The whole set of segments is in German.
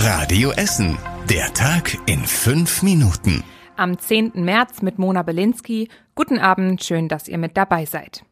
Radio Essen. Der Tag in fünf Minuten. Am 10. März mit Mona Belinsky. Guten Abend, schön, dass ihr mit dabei seid.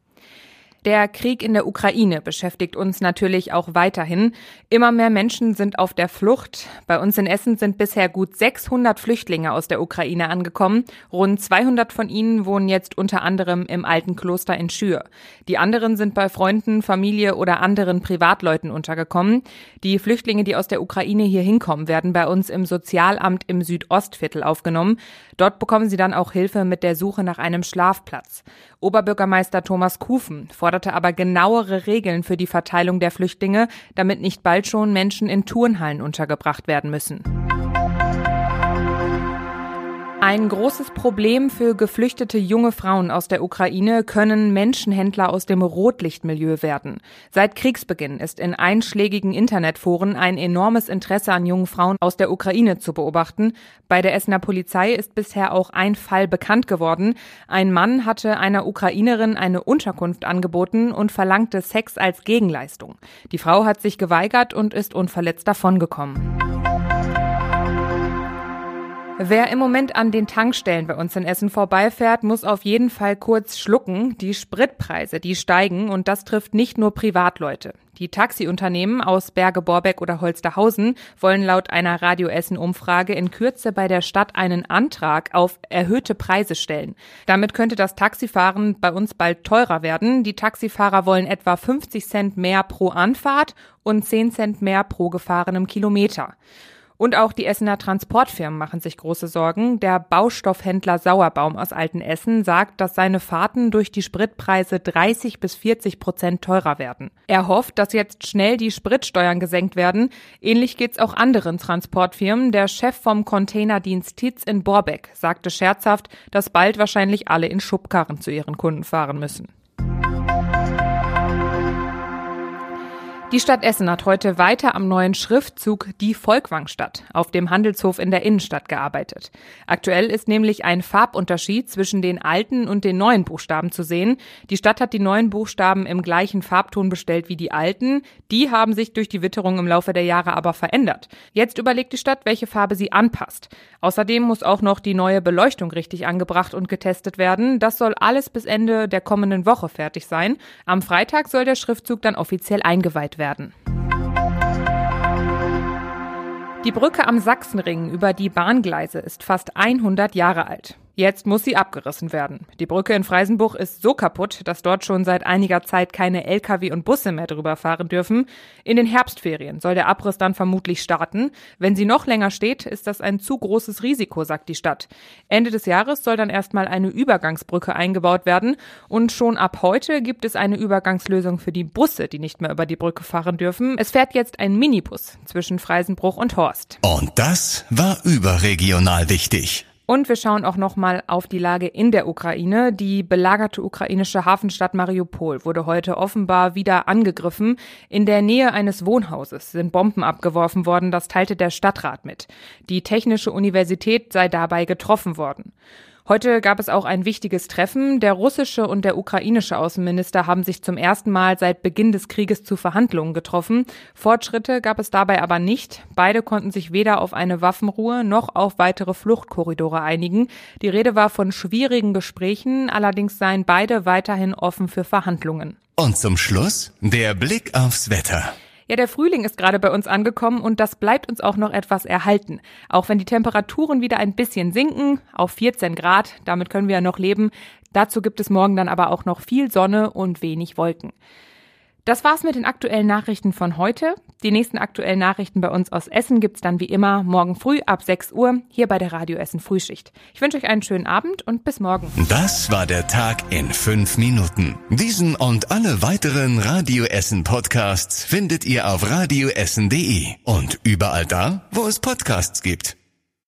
Der Krieg in der Ukraine beschäftigt uns natürlich auch weiterhin. Immer mehr Menschen sind auf der Flucht. Bei uns in Essen sind bisher gut 600 Flüchtlinge aus der Ukraine angekommen. Rund 200 von ihnen wohnen jetzt unter anderem im alten Kloster in Schür. Die anderen sind bei Freunden, Familie oder anderen Privatleuten untergekommen. Die Flüchtlinge, die aus der Ukraine hier hinkommen, werden bei uns im Sozialamt im Südostviertel aufgenommen. Dort bekommen sie dann auch Hilfe mit der Suche nach einem Schlafplatz. Oberbürgermeister Thomas Kufen fordert forderte aber genauere Regeln für die Verteilung der Flüchtlinge, damit nicht bald schon Menschen in Turnhallen untergebracht werden müssen. Ein großes Problem für geflüchtete junge Frauen aus der Ukraine können Menschenhändler aus dem Rotlichtmilieu werden. Seit Kriegsbeginn ist in einschlägigen Internetforen ein enormes Interesse an jungen Frauen aus der Ukraine zu beobachten. Bei der Essener Polizei ist bisher auch ein Fall bekannt geworden. Ein Mann hatte einer Ukrainerin eine Unterkunft angeboten und verlangte Sex als Gegenleistung. Die Frau hat sich geweigert und ist unverletzt davongekommen. Wer im Moment an den Tankstellen bei uns in Essen vorbeifährt, muss auf jeden Fall kurz schlucken. Die Spritpreise, die steigen und das trifft nicht nur Privatleute. Die Taxiunternehmen aus Berge, Borbeck oder Holsterhausen wollen laut einer Radio Essen Umfrage in Kürze bei der Stadt einen Antrag auf erhöhte Preise stellen. Damit könnte das Taxifahren bei uns bald teurer werden. Die Taxifahrer wollen etwa 50 Cent mehr pro Anfahrt und 10 Cent mehr pro gefahrenem Kilometer. Und auch die Essener Transportfirmen machen sich große Sorgen. Der Baustoffhändler Sauerbaum aus Altenessen sagt, dass seine Fahrten durch die Spritpreise 30 bis 40 Prozent teurer werden. Er hofft, dass jetzt schnell die Spritsteuern gesenkt werden. Ähnlich geht's auch anderen Transportfirmen. Der Chef vom Containerdienst Titz in Borbeck sagte scherzhaft, dass bald wahrscheinlich alle in Schubkarren zu ihren Kunden fahren müssen. Die Stadt Essen hat heute weiter am neuen Schriftzug Die Volkwangstadt auf dem Handelshof in der Innenstadt gearbeitet. Aktuell ist nämlich ein Farbunterschied zwischen den alten und den neuen Buchstaben zu sehen. Die Stadt hat die neuen Buchstaben im gleichen Farbton bestellt wie die alten. Die haben sich durch die Witterung im Laufe der Jahre aber verändert. Jetzt überlegt die Stadt, welche Farbe sie anpasst. Außerdem muss auch noch die neue Beleuchtung richtig angebracht und getestet werden. Das soll alles bis Ende der kommenden Woche fertig sein. Am Freitag soll der Schriftzug dann offiziell eingeweiht werden. Die Brücke am Sachsenring über die Bahngleise ist fast 100 Jahre alt. Jetzt muss sie abgerissen werden. Die Brücke in Freisenbuch ist so kaputt, dass dort schon seit einiger Zeit keine Lkw und Busse mehr drüber fahren dürfen. In den Herbstferien soll der Abriss dann vermutlich starten. Wenn sie noch länger steht, ist das ein zu großes Risiko, sagt die Stadt. Ende des Jahres soll dann erstmal eine Übergangsbrücke eingebaut werden und schon ab heute gibt es eine Übergangslösung für die Busse, die nicht mehr über die Brücke fahren dürfen. Es fährt jetzt ein Minibus zwischen Freisenbruch und Horst. Und das war überregional wichtig. Und wir schauen auch nochmal auf die Lage in der Ukraine. Die belagerte ukrainische Hafenstadt Mariupol wurde heute offenbar wieder angegriffen. In der Nähe eines Wohnhauses sind Bomben abgeworfen worden, das teilte der Stadtrat mit. Die Technische Universität sei dabei getroffen worden. Heute gab es auch ein wichtiges Treffen. Der russische und der ukrainische Außenminister haben sich zum ersten Mal seit Beginn des Krieges zu Verhandlungen getroffen. Fortschritte gab es dabei aber nicht. Beide konnten sich weder auf eine Waffenruhe noch auf weitere Fluchtkorridore einigen. Die Rede war von schwierigen Gesprächen, allerdings seien beide weiterhin offen für Verhandlungen. Und zum Schluss der Blick aufs Wetter. Ja, der Frühling ist gerade bei uns angekommen und das bleibt uns auch noch etwas erhalten. Auch wenn die Temperaturen wieder ein bisschen sinken, auf 14 Grad, damit können wir ja noch leben. Dazu gibt es morgen dann aber auch noch viel Sonne und wenig Wolken. Das war's mit den aktuellen Nachrichten von heute. Die nächsten aktuellen Nachrichten bei uns aus Essen gibt's dann wie immer morgen früh ab 6 Uhr hier bei der Radio Essen Frühschicht. Ich wünsche euch einen schönen Abend und bis morgen. Das war der Tag in fünf Minuten. Diesen und alle weiteren Radio Essen Podcasts findet ihr auf radioessen.de und überall da, wo es Podcasts gibt.